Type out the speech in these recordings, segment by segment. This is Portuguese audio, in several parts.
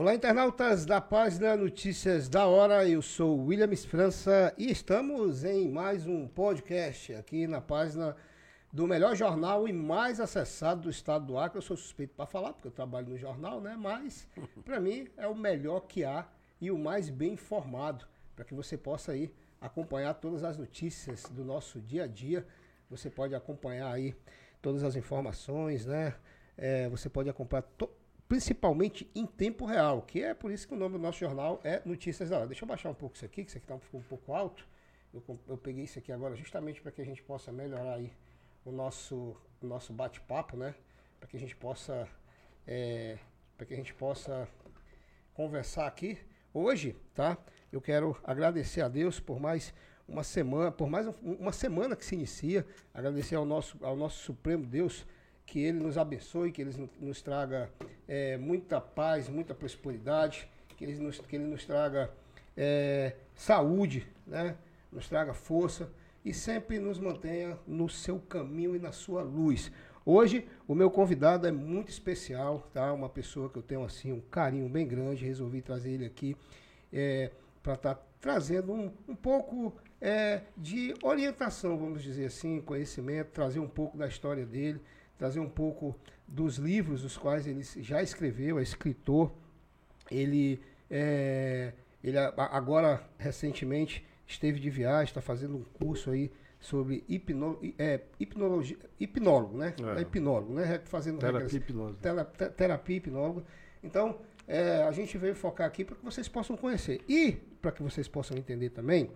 Olá, internautas da página Notícias da Hora. Eu sou William França e estamos em mais um podcast aqui na página do melhor jornal e mais acessado do estado do Acre. Eu sou suspeito para falar, porque eu trabalho no jornal, né? Mas, para mim, é o melhor que há e o mais bem informado, para que você possa aí acompanhar todas as notícias do nosso dia a dia. Você pode acompanhar aí todas as informações, né? É, você pode acompanhar principalmente em tempo real, que é por isso que o nome do nosso jornal é Notícias da Hora. Deixa eu baixar um pouco isso aqui, que isso aqui tá, ficou um pouco alto. Eu, eu peguei isso aqui agora justamente para que a gente possa melhorar aí o nosso, o nosso bate-papo, né? Para que a gente possa é, para que a gente possa conversar aqui hoje, tá? Eu quero agradecer a Deus por mais uma semana, por mais uma semana que se inicia, agradecer ao nosso, ao nosso Supremo Deus que Ele nos abençoe, que Ele nos traga é, muita paz, muita prosperidade, que Ele nos, que ele nos traga é, saúde, né? nos traga força e sempre nos mantenha no seu caminho e na sua luz. Hoje, o meu convidado é muito especial, tá? Uma pessoa que eu tenho assim um carinho bem grande, resolvi trazer ele aqui é, para estar tá trazendo um, um pouco é, de orientação, vamos dizer assim, conhecimento, trazer um pouco da história dele trazer um pouco dos livros os quais ele já escreveu, é escritor. Ele, é, ele agora, recentemente, esteve de viagem, está fazendo um curso aí sobre hipno, é, hipnologia, hipnólogo, né? É. é hipnólogo, né? Fazendo terapia hipnólogo. terapia hipnólogo. Então, é, a gente veio focar aqui para que vocês possam conhecer. E, para que vocês possam entender também,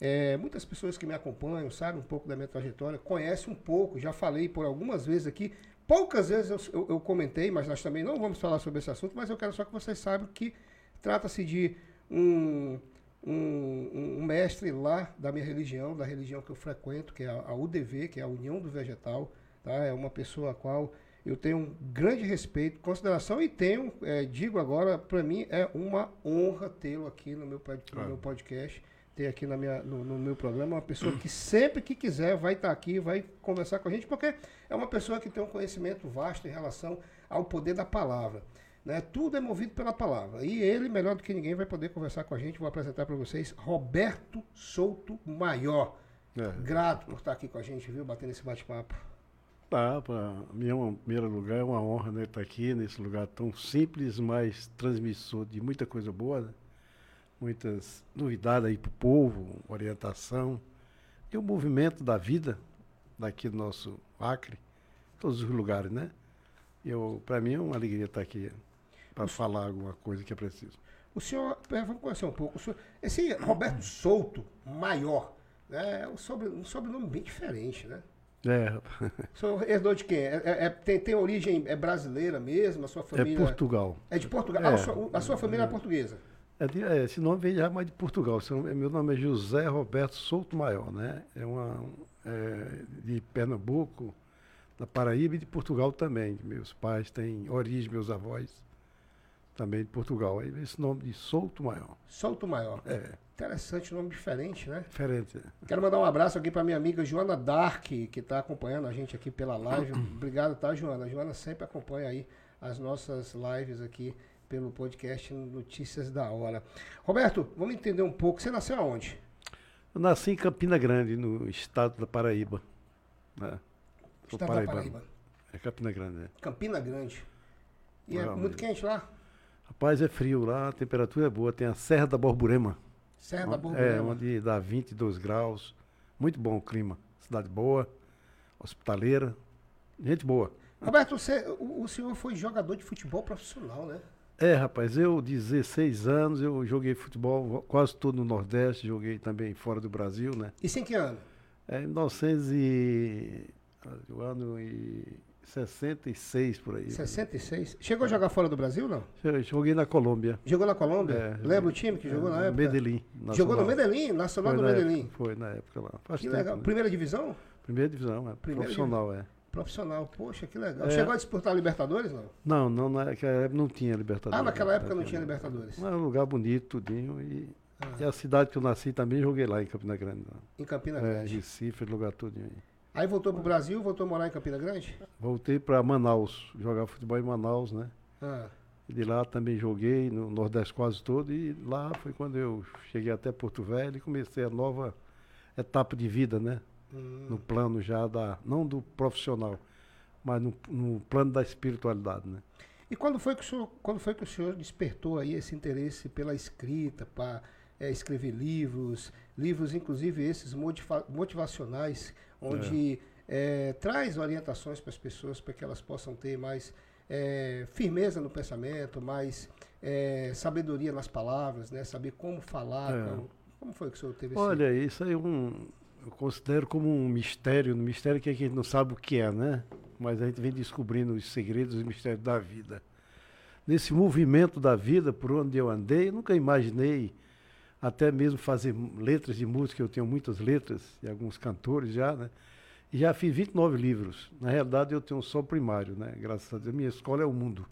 é, muitas pessoas que me acompanham, sabem um pouco da minha trajetória, conhecem um pouco, já falei por algumas vezes aqui. Poucas vezes eu, eu, eu comentei, mas nós também não vamos falar sobre esse assunto, mas eu quero só que vocês saibam que trata-se de um, um, um, mestre lá da minha religião, da religião que eu frequento, que é a, a UDV, que é a União do Vegetal. Tá? É uma pessoa a qual eu tenho um grande respeito, consideração e tenho, é, digo agora, para mim é uma honra tê-lo aqui no meu, no meu podcast ter aqui na minha, no, no, meu programa uma pessoa que sempre que quiser vai estar tá aqui, vai conversar com a gente, porque é uma pessoa que tem um conhecimento vasto em relação ao poder da palavra. Né? Tudo é movido pela palavra. E ele, melhor do que ninguém, vai poder conversar com a gente. Vou apresentar para vocês Roberto Souto Maior. É. Grato por estar aqui com a gente, viu? Batendo esse bate-papo. Tá, para mim, é em primeiro lugar, é uma honra né, estar aqui nesse lugar tão simples, mas transmissor de muita coisa boa. Né? Muitas novidades aí para o povo, orientação. E o movimento da vida daqui do nosso Acre, todos os lugares, né? Eu, para mim é uma alegria estar aqui para falar alguma coisa que é preciso. O senhor, é, vamos conhecer um pouco, senhor, esse Roberto Souto, maior, né, é um, sobre, um sobrenome bem diferente, né? É. O senhor herdou de quem? É, é, tem, tem origem é brasileira mesmo? A sua é família... É Portugal. É de Portugal? Ah, a, sua, a sua família é portuguesa? É de, é, esse nome vem já mais de Portugal. Meu nome é José Roberto Souto Maior, né? É uma é, de Pernambuco, da Paraíba e de Portugal também. Meus pais têm origem, meus avós também de Portugal. Aí esse nome de Souto Maior. Souto Maior. É. Interessante, nome diferente, né? Diferente. É. Quero mandar um abraço aqui para minha amiga Joana Dark, que está acompanhando a gente aqui pela live. Obrigado, tá, Joana? A Joana sempre acompanha aí as nossas lives aqui pelo podcast Notícias da Hora. Roberto, vamos entender um pouco. Você nasceu aonde? Eu nasci em Campina Grande, no estado da Paraíba. Né? Estado da Paraíba. É Campina Grande, né? Campina Grande. E é muito quente lá? Rapaz, é frio lá, a temperatura é boa. Tem a Serra da Borborema. Serra da Borborema. É, onde dá 22 graus. Muito bom o clima. Cidade boa, hospitaleira, gente boa. Roberto, você, o, o senhor foi jogador de futebol profissional, né? É, rapaz, eu 16 anos, eu joguei futebol quase todo no Nordeste, joguei também fora do Brasil, né? Isso em que ano? É, em 1900 e... O ano e 66 por aí. 66? Chegou a jogar fora do Brasil, não? Joguei na Colômbia. Jogou na Colômbia? É, Lembra o time que jogou é, na época? Medellín. Nacional. Jogou no Medellín, Nacional foi do Medellín. Época, foi na época lá. Faz que tempo, legal. Né? Primeira divisão? Primeira divisão, é. Primeira profissional, divisão. é. Profissional, poxa, que legal. É. Chegou a disputar a Libertadores, não? Não, não, naquela época não tinha Libertadores. Ah, naquela época não tinha Libertadores. Era um lugar bonito, tudinho. E, ah. e a cidade que eu nasci também joguei lá em Campina Grande. Lá. Em Campina Grande? É, Recife, lugar tudinho aí. Aí voltou pro Brasil, voltou a morar em Campina Grande? Voltei para Manaus, jogar futebol em Manaus, né? Ah. De lá também joguei no Nordeste quase todo e lá foi quando eu cheguei até Porto Velho e comecei a nova etapa de vida, né? Hum. No plano já da, não do profissional, mas no, no, plano da espiritualidade, né? E quando foi que o senhor, quando foi que o senhor despertou aí esse interesse pela escrita, para é, escrever livros, livros inclusive esses motivacionais, onde é. É, traz orientações para as pessoas para que elas possam ter mais é, firmeza no pensamento, mais é, sabedoria nas palavras, né? Saber como falar. É. Como, como, foi que o senhor teve Olha, esse... isso aí é um, eu considero como um mistério, um mistério que a gente não sabe o que é, né? Mas a gente vem descobrindo os segredos e mistérios da vida. Nesse movimento da vida, por onde eu andei, eu nunca imaginei até mesmo fazer letras de música, eu tenho muitas letras, e alguns cantores já, né? E já fiz 29 livros. Na realidade, eu tenho só o primário, né? Graças a Deus. Minha escola é o mundo.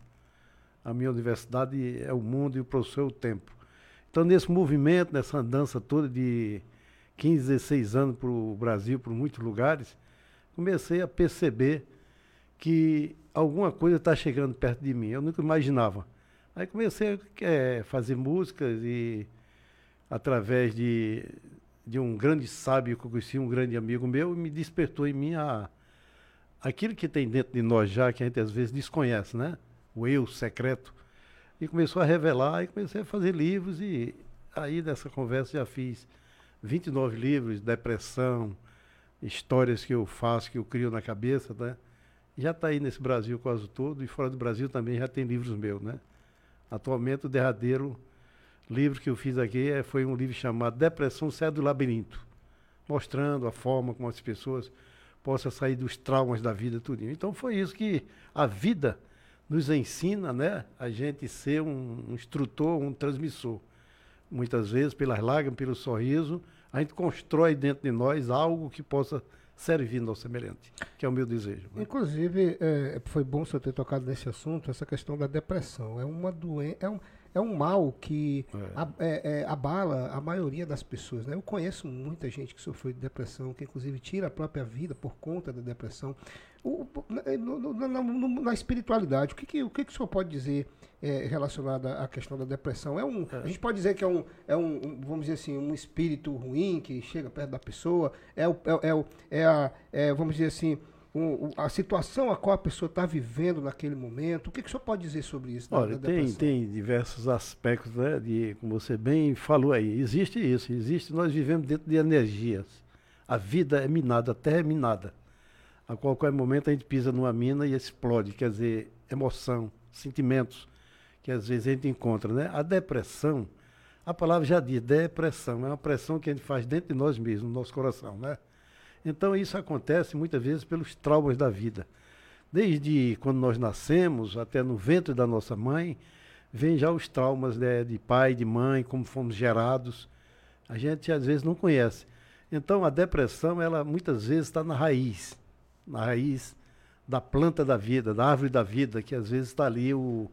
A minha universidade é o mundo e o professor é o tempo. Então, nesse movimento, nessa andança toda de 15, 16 anos para o Brasil, por muitos lugares, comecei a perceber que alguma coisa está chegando perto de mim. Eu nunca imaginava. Aí comecei a é, fazer músicas e, através de, de um grande sábio que eu conheci, um grande amigo meu, me despertou em mim a, aquilo que tem dentro de nós já, que a gente às vezes desconhece, né? O eu secreto. E começou a revelar e comecei a fazer livros e aí nessa conversa já fiz 29 livros, depressão, histórias que eu faço, que eu crio na cabeça, né? Já está aí nesse Brasil quase todo e fora do Brasil também já tem livros meus, né? Atualmente o derradeiro livro que eu fiz aqui é, foi um livro chamado Depressão Sai do Labirinto, mostrando a forma como as pessoas possam sair dos traumas da vida, tudo. Então foi isso que a vida nos ensina, né? A gente ser um, um instrutor, um transmissor. Muitas vezes, pelas lágrimas, pelo sorriso, a gente constrói dentro de nós algo que possa servir ao semelhante, que é o meu desejo. Né? Inclusive, é, foi bom você ter tocado nesse assunto, essa questão da depressão. É uma doença. É um, é um mal que é. É, é, abala a maioria das pessoas. Né? Eu conheço muita gente que sofreu de depressão, que inclusive tira a própria vida por conta da depressão. O, na, na, na, espiritualidade, o que, que, o que, que o senhor pode dizer é, relacionado à questão da depressão? É um, é. A gente pode dizer que é um, é um, vamos dizer assim, um espírito ruim que chega perto da pessoa, é, o, é, é, é a, é, vamos dizer assim, um, a situação a qual a pessoa está vivendo naquele momento. O que, que o senhor pode dizer sobre isso? Olha, tem, tem diversos aspectos, né, de, como você bem falou aí. Existe isso, existe, nós vivemos dentro de energias. A vida é minada, a terra é minada. A qualquer momento a gente pisa numa mina e explode, quer dizer, emoção, sentimentos, que às vezes a gente encontra, né? A depressão, a palavra já diz, depressão, é uma pressão que a gente faz dentro de nós mesmos, no nosso coração, né? Então isso acontece muitas vezes pelos traumas da vida. Desde quando nós nascemos até no ventre da nossa mãe, vem já os traumas né, de pai, de mãe, como fomos gerados. A gente às vezes não conhece. Então a depressão, ela muitas vezes está na raiz, na raiz da planta da vida, da árvore da vida, que às vezes está ali o,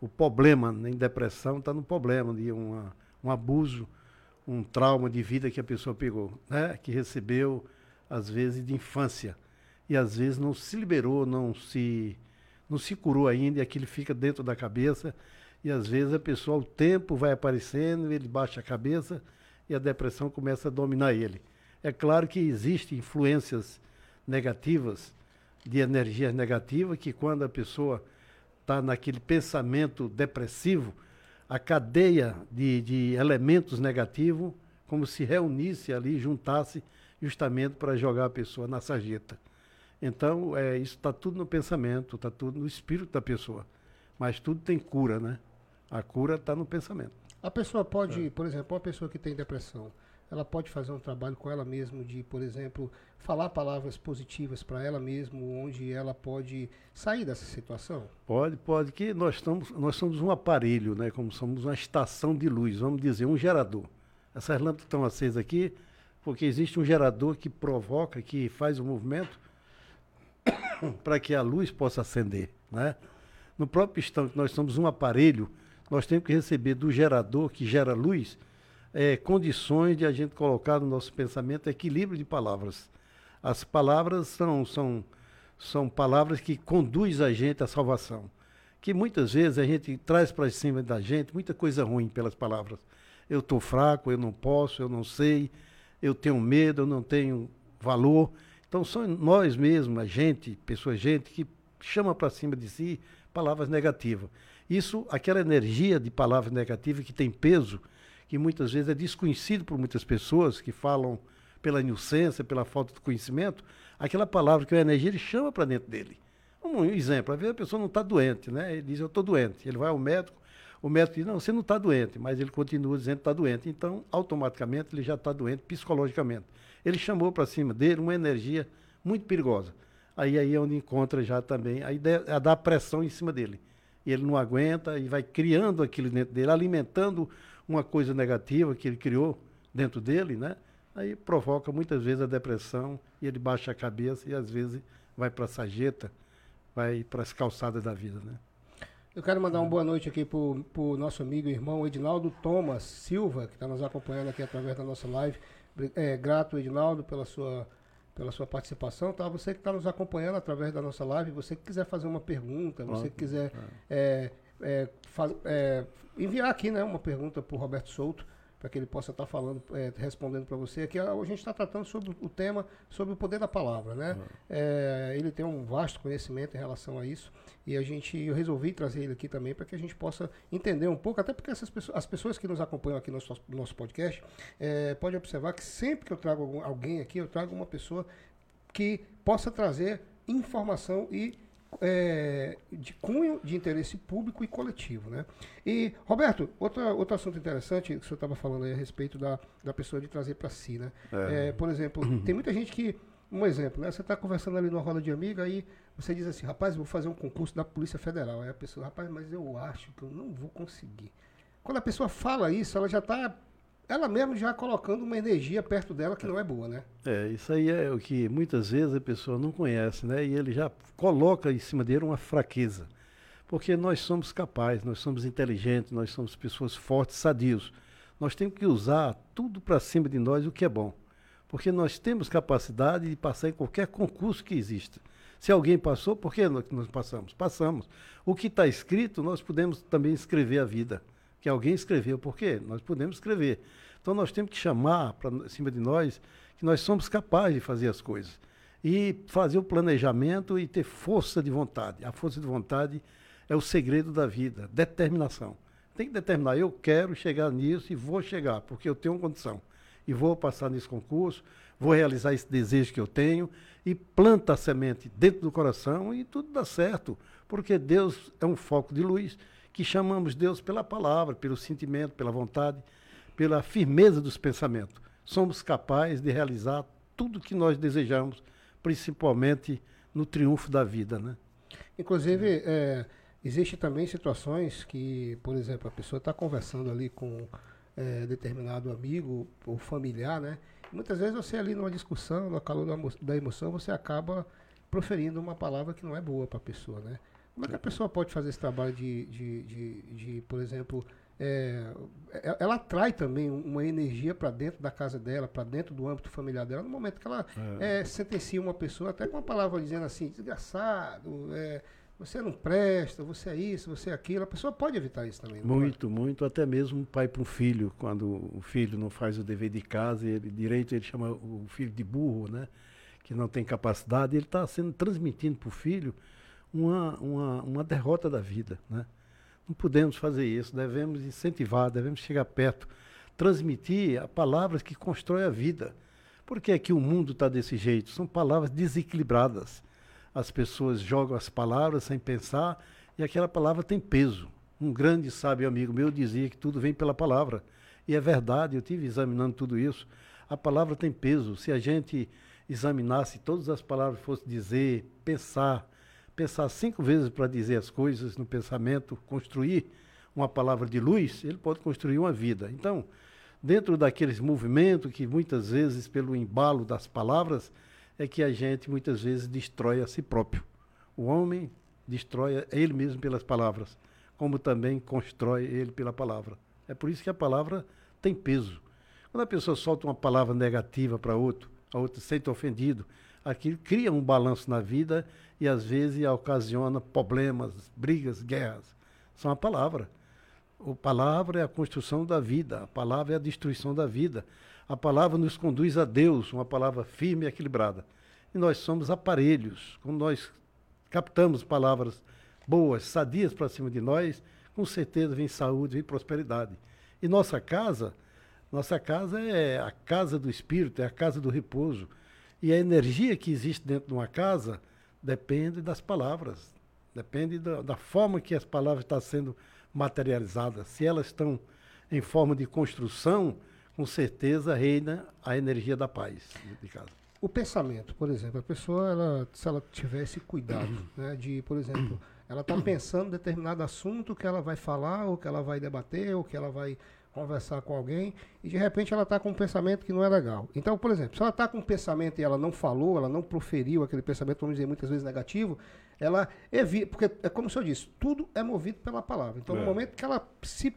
o problema, em depressão está no problema de uma, um abuso, um trauma de vida que a pessoa pegou, né? que recebeu às vezes de infância e às vezes não se liberou, não se não se curou ainda e aquilo fica dentro da cabeça e às vezes a pessoa o tempo vai aparecendo, ele baixa a cabeça e a depressão começa a dominar ele. É claro que existem influências negativas de energias negativas que quando a pessoa está naquele pensamento depressivo, a cadeia de, de elementos negativos como se reunisse ali, juntasse justamente para jogar a pessoa na sarjeta. Então, é, isso está tudo no pensamento, está tudo no espírito da pessoa. Mas tudo tem cura, né? A cura está no pensamento. A pessoa pode, é. por exemplo, uma pessoa que tem depressão, ela pode fazer um trabalho com ela mesma de, por exemplo, falar palavras positivas para ela mesma, onde ela pode sair dessa situação? Pode, pode, que nós, estamos, nós somos um aparelho, né? Como somos uma estação de luz, vamos dizer, um gerador. Essas lâmpadas estão acesas aqui, porque existe um gerador que provoca, que faz o movimento para que a luz possa acender, né? No próprio instante que nós somos um aparelho, nós temos que receber do gerador que gera luz é, condições de a gente colocar no nosso pensamento equilíbrio de palavras. As palavras são, são, são palavras que conduzem a gente à salvação, que muitas vezes a gente traz para cima da gente muita coisa ruim pelas palavras. Eu estou fraco, eu não posso, eu não sei, eu tenho medo, eu não tenho valor. Então são nós mesmos, a gente, pessoas, gente, que chama para cima de si palavras negativas. Isso, aquela energia de palavras negativas que tem peso, que muitas vezes é desconhecido por muitas pessoas que falam pela inocência, pela falta de conhecimento, aquela palavra que a energia ele chama para dentro dele. Um exemplo, às vezes a pessoa não está doente, né? Ele diz, eu estou doente. Ele vai ao médico, o médico diz, não, você não está doente, mas ele continua dizendo que está doente. Então, automaticamente, ele já está doente psicologicamente. Ele chamou para cima dele uma energia muito perigosa. Aí, aí é onde encontra já também a ideia a dar pressão em cima dele. E ele não aguenta e vai criando aquilo dentro dele, alimentando uma coisa negativa que ele criou dentro dele, né? Aí provoca muitas vezes a depressão e ele baixa a cabeça e às vezes vai para a sageta vai para as calçadas da vida, né? Eu quero mandar uma boa noite aqui para o nosso amigo e irmão Edinaldo Thomas Silva, que está nos acompanhando aqui através da nossa live. É, grato, Edinaldo, pela sua, pela sua participação. Tá? Você que está nos acompanhando através da nossa live, você que quiser fazer uma pergunta, você que quiser é, é, faz, é, enviar aqui né, uma pergunta para o Roberto Souto, para que ele possa estar tá falando, é, respondendo para você. Aqui a gente está tratando sobre o tema, sobre o poder da palavra, né? Uhum. É, ele tem um vasto conhecimento em relação a isso e a gente, eu resolvi trazer ele aqui também para que a gente possa entender um pouco, até porque essas pessoas, as pessoas que nos acompanham aqui no nosso, no nosso podcast, é, pode observar que sempre que eu trago algum, alguém aqui, eu trago uma pessoa que possa trazer informação e é, de cunho de interesse público e coletivo. Né? E, Roberto, outra, outro assunto interessante que o senhor estava falando aí a respeito da, da pessoa de trazer para si. Né? É. É, por exemplo, tem muita gente que. Um exemplo, né? Você está conversando ali numa roda de amiga aí você diz assim, rapaz, vou fazer um concurso da Polícia Federal. Aí a pessoa, rapaz, mas eu acho que eu não vou conseguir. Quando a pessoa fala isso, ela já está ela mesmo já colocando uma energia perto dela que não é boa, né? É, isso aí é o que muitas vezes a pessoa não conhece, né? E ele já coloca em cima dele uma fraqueza. Porque nós somos capazes, nós somos inteligentes, nós somos pessoas fortes, sadios. Nós temos que usar tudo para cima de nós o que é bom. Porque nós temos capacidade de passar em qualquer concurso que exista. Se alguém passou, por que nós passamos? Passamos. O que está escrito, nós podemos também escrever a vida que alguém escreveu. Por quê? Nós podemos escrever. Então nós temos que chamar para cima de nós que nós somos capazes de fazer as coisas. E fazer o planejamento e ter força de vontade. A força de vontade é o segredo da vida, determinação. Tem que determinar, eu quero chegar nisso e vou chegar, porque eu tenho condição. E vou passar nesse concurso, vou realizar esse desejo que eu tenho e planta a semente dentro do coração e tudo dá certo, porque Deus é um foco de luz que chamamos Deus pela palavra, pelo sentimento, pela vontade, pela firmeza dos pensamentos. Somos capazes de realizar tudo o que nós desejamos, principalmente no triunfo da vida, né? Inclusive, é, existe também situações que, por exemplo, a pessoa está conversando ali com é, determinado amigo ou familiar, né? muitas vezes você ali numa discussão, no calor da emoção, você acaba proferindo uma palavra que não é boa para a pessoa, né? Como é que a pessoa pode fazer esse trabalho de, de, de, de por exemplo, é, é ela atrai também uma energia para dentro da casa dela, para dentro do âmbito familiar dela, no momento que ela é. É, sentencia uma pessoa, até com uma palavra dizendo assim, desgraçado, é, você não presta, você é isso, você é aquilo, a pessoa pode evitar isso também. Muito, muito, até mesmo um pai para um filho, quando o filho não faz o dever de casa, ele direito ele chama o filho de burro, né? Que não tem capacidade, ele está sendo transmitindo para o filho uma, uma, uma derrota da vida. Né? Não podemos fazer isso, devemos incentivar, devemos chegar perto, transmitir palavras que constroem a vida. Por que é que o mundo está desse jeito? São palavras desequilibradas. As pessoas jogam as palavras sem pensar e aquela palavra tem peso. Um grande sábio amigo meu dizia que tudo vem pela palavra. E é verdade, eu tive examinando tudo isso. A palavra tem peso. Se a gente examinasse todas as palavras, fosse dizer, pensar, pensar cinco vezes para dizer as coisas no pensamento, construir uma palavra de luz, ele pode construir uma vida. Então, dentro daqueles movimentos que muitas vezes, pelo embalo das palavras, é que a gente muitas vezes destrói a si próprio. O homem destrói ele mesmo pelas palavras, como também constrói ele pela palavra. É por isso que a palavra tem peso. Quando a pessoa solta uma palavra negativa para outro, a outro se sente ofendido, aquilo cria um balanço na vida e às vezes ocasiona problemas, brigas, guerras. São a palavra. A palavra é a construção da vida, a palavra é a destruição da vida. A palavra nos conduz a Deus, uma palavra firme e equilibrada. E nós somos aparelhos. Quando nós captamos palavras boas, sadias para cima de nós, com certeza vem saúde, vem prosperidade. E nossa casa, nossa casa é a casa do espírito, é a casa do repouso. E a energia que existe dentro de uma casa depende das palavras, depende da, da forma que as palavras estão sendo materializadas. Se elas estão em forma de construção, com certeza reina a energia da paz de casa. O pensamento, por exemplo, a pessoa, ela, se ela tivesse cuidado, né, de, por exemplo, ela está pensando em determinado assunto que ela vai falar, ou que ela vai debater, ou que ela vai conversar com alguém e de repente ela está com um pensamento que não é legal. Então, por exemplo, se ela está com um pensamento e ela não falou, ela não proferiu aquele pensamento, vamos dizer, muitas vezes negativo, ela evita, porque é como o senhor disse, tudo é movido pela palavra. Então, é. no momento que ela se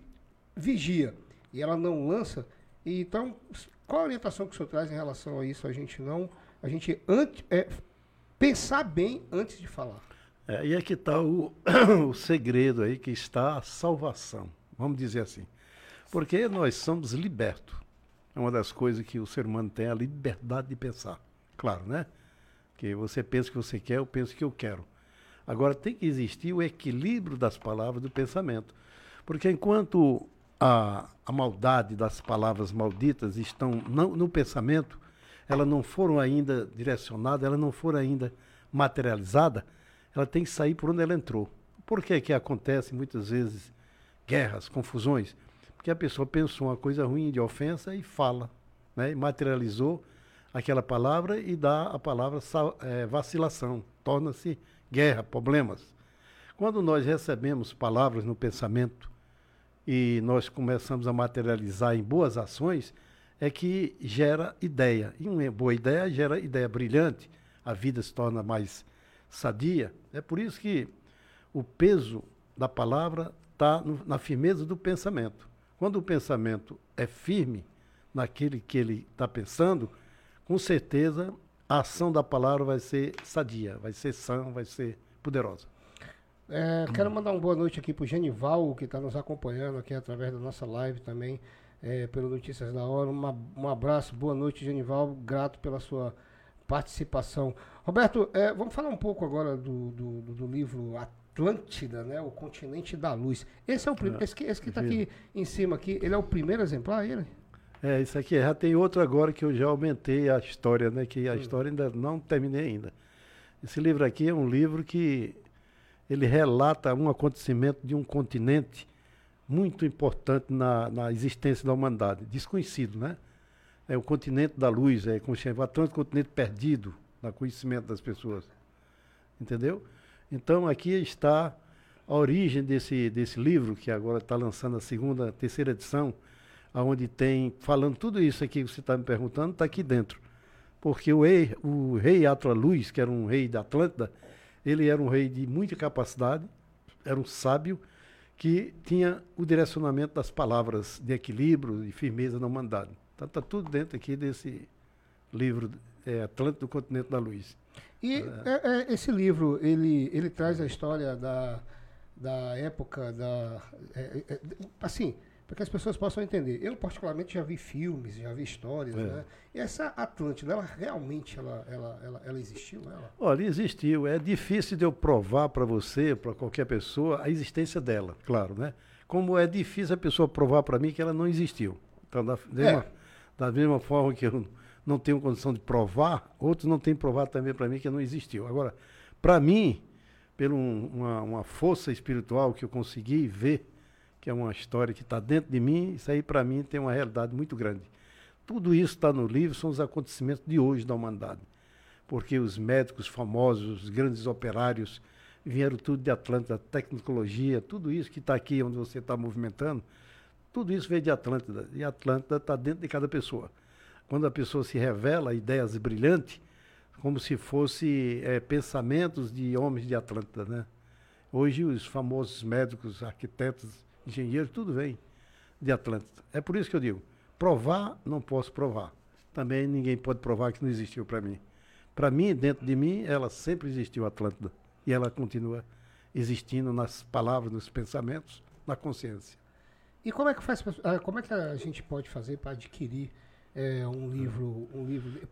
vigia e ela não lança, e então, qual a orientação que o senhor traz em relação a isso? A gente não, a gente antes, é, pensar bem antes de falar. É, e aqui está o, o segredo aí que está a salvação, vamos dizer assim. Porque nós somos libertos. É uma das coisas que o ser humano tem, a liberdade de pensar. Claro, né? Que você pensa que você quer, eu penso que eu quero. Agora tem que existir o equilíbrio das palavras do pensamento. Porque enquanto a, a maldade das palavras malditas estão não, no pensamento, elas não foram ainda direcionadas, elas não foram ainda materializadas, ela tem que sair por onde ela entrou. Por que que acontece muitas vezes guerras, confusões? Porque a pessoa pensou uma coisa ruim de ofensa e fala, né? Materializou aquela palavra e dá a palavra é, vacilação, torna-se guerra, problemas. Quando nós recebemos palavras no pensamento e nós começamos a materializar em boas ações, é que gera ideia. E uma boa ideia gera ideia brilhante, a vida se torna mais sadia. É por isso que o peso da palavra está na firmeza do pensamento. Quando o pensamento é firme naquele que ele está pensando, com certeza a ação da palavra vai ser sadia, vai ser sã, vai ser poderosa. É, quero mandar uma boa noite aqui para o Genival, que está nos acompanhando aqui através da nossa live também, é, pelo Notícias da Hora. Uma, um abraço, boa noite, Genival. Grato pela sua participação. Roberto, é, vamos falar um pouco agora do, do, do livro Atlântida, né? O continente da luz. Esse é o primeiro. É, esse que está aqui em cima aqui, ele é o primeiro exemplar, ele? É, isso aqui já tem outro agora que eu já aumentei a história, né? Que a hum. história ainda não terminei ainda. Esse livro aqui é um livro que ele relata um acontecimento de um continente muito importante na, na existência da humanidade, desconhecido, né? É o continente da luz, é como chama, o continente perdido no conhecimento das pessoas. Entendeu? Então aqui está a origem desse, desse livro, que agora está lançando a segunda, terceira edição, onde tem, falando tudo isso aqui que você está me perguntando, está aqui dentro. Porque o rei, o rei Atraluz, que era um rei da Atlântida, ele era um rei de muita capacidade, era um sábio, que tinha o direcionamento das palavras de equilíbrio e firmeza na humanidade. Então está tudo dentro aqui desse livro é, do Continente da Luz. E é, é, esse livro, ele, ele traz a história da, da época da. É, é, assim, para que as pessoas possam entender. Eu, particularmente, já vi filmes, já vi histórias, é. né? E essa Atlântida, ela realmente ela, ela, ela, ela existiu? Ela? Olha, existiu. É difícil de eu provar para você, para qualquer pessoa, a existência dela, claro, né? Como é difícil a pessoa provar para mim que ela não existiu. Então, da, mesma, da mesma forma que eu não tenho condição de provar, outros não têm provado também para mim que não existiu. Agora, para mim, por um, uma, uma, força espiritual que eu consegui ver, que é uma história que está dentro de mim, isso aí para mim tem uma realidade muito grande. Tudo isso está no livro, são os acontecimentos de hoje da humanidade. Porque os médicos famosos, os grandes operários, vieram tudo de Atlântida, tecnologia, tudo isso que está aqui onde você está movimentando, tudo isso veio de Atlântida. E Atlântida está dentro de cada pessoa quando a pessoa se revela ideias brilhantes, como se fosse é, pensamentos de homens de Atlântida, né? Hoje os famosos médicos, arquitetos, engenheiros, tudo vem de Atlântida. É por isso que eu digo, provar, não posso provar. Também ninguém pode provar que não existiu para mim. Para mim, dentro de mim, ela sempre existiu, Atlântida. E ela continua existindo nas palavras, nos pensamentos, na consciência. E como é que faz, ah, como é que a gente pode fazer para adquirir é, um livro, um livro?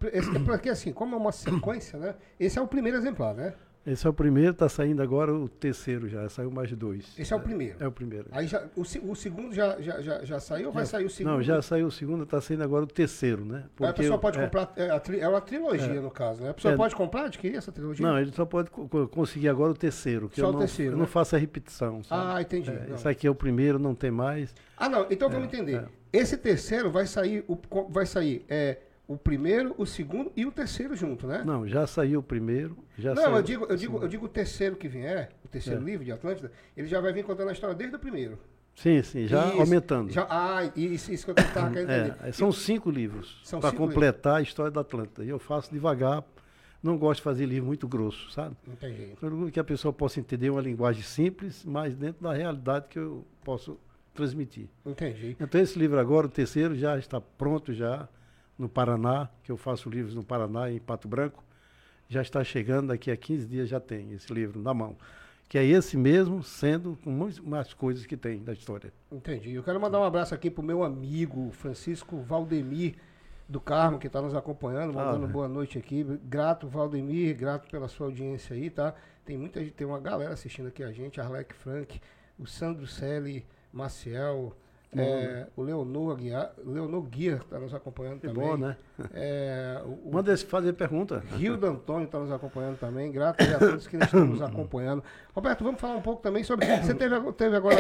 Porque assim, como é uma sequência, né? Esse é o primeiro exemplar, né? Esse é o primeiro, está saindo agora o terceiro já, saiu mais dois. Esse é, o primeiro? É o primeiro. Aí já, o, o segundo já, já, já, já saiu ou vai sair o segundo? Não, já saiu o segundo, está saindo agora o terceiro, né? Porque a pessoa pode é, comprar, é, é, uma trilogia é, no caso, né? A pessoa é, pode comprar, adquirir essa trilogia? Não, ele só pode conseguir agora o terceiro, que só eu, não, terceiro, eu né? não faço a repetição, sabe? Ah, entendi. É, esse aqui é o primeiro, não tem mais. Ah, não, então vamos entender. Esse terceiro vai sair, o, vai sair... É, o primeiro, o segundo e o terceiro junto, né? Não, já saiu o primeiro. Já não, eu digo, eu digo, eu digo o terceiro que vier, o terceiro é. livro de Atlântida, ele já vai vir contando a história desde o primeiro. Sim, sim, já isso, aumentando. Já, ah, isso, isso que eu estava querendo entender. É, são cinco livros para completar livros. a história da Atlântida. E eu faço devagar, não gosto de fazer livro muito grosso, sabe? Entendi. Que a pessoa possa entender uma linguagem simples, mas dentro da realidade que eu posso transmitir. Entendi. Então esse livro agora, o terceiro, já está pronto já no Paraná, que eu faço livros no Paraná, em Pato Branco. Já está chegando, daqui a 15 dias já tem esse livro na mão. Que é esse mesmo, sendo com mais coisas que tem da história. Entendi. Eu quero mandar um abraço aqui para o meu amigo Francisco Valdemir do Carmo, que está nos acompanhando, mandando ah, boa noite aqui. Grato, Valdemir, grato pela sua audiência aí, tá? Tem muita gente, tem uma galera assistindo aqui a gente, Arlec Frank, o Sandro Selle, Maciel, é, o Leonor Guia, Leonor Guia está nos acompanhando que também. bom, né? É, o, Manda esse fazer pergunta. Rio do Antônio está nos acompanhando também. Graças a todos que estão nos acompanhando. Roberto, vamos falar um pouco também sobre. Você teve, teve agora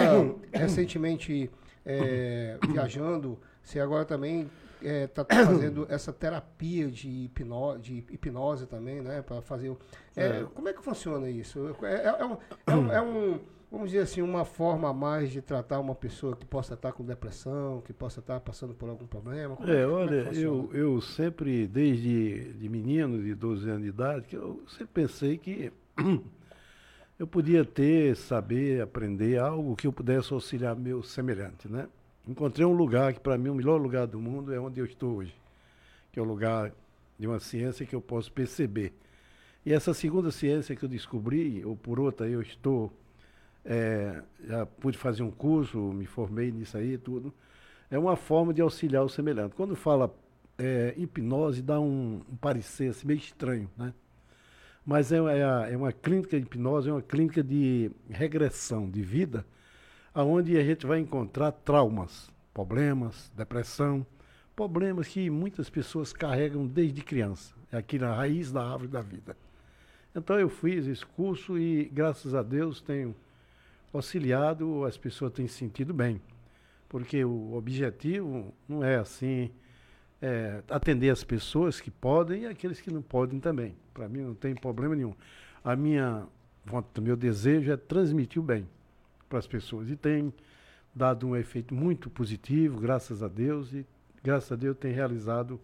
recentemente é, viajando, você agora também está é, fazendo essa terapia de hipnose, de hipnose também, né? Para fazer. É, como é que funciona isso? É, é um, é um vamos dizer assim, uma forma a mais de tratar uma pessoa que possa estar com depressão, que possa estar passando por algum problema? Como é, é olha, é eu, eu sempre, desde de menino, de 12 anos de idade, que eu sempre pensei que eu podia ter, saber, aprender algo que eu pudesse auxiliar meu semelhante, né? Encontrei um lugar que para mim o melhor lugar do mundo é onde eu estou hoje, que é o lugar de uma ciência que eu posso perceber. E essa segunda ciência que eu descobri, ou por outra eu estou é, já pude fazer um curso, me formei nisso aí tudo. É uma forma de auxiliar o semelhante. Quando fala é, hipnose, dá um, um, parecer assim, meio estranho, né? Mas é, é, é, uma clínica de hipnose, é uma clínica de regressão de vida, aonde a gente vai encontrar traumas, problemas, depressão, problemas que muitas pessoas carregam desde criança. É aqui na raiz da árvore da vida. Então eu fiz esse curso e, graças a Deus, tenho auxiliado, as pessoas têm se sentido bem. Porque o objetivo não é assim é, atender as pessoas que podem e aqueles que não podem também. Para mim não tem problema nenhum. A minha o meu desejo é transmitir o bem para as pessoas. E tem dado um efeito muito positivo, graças a Deus, e graças a Deus tem realizado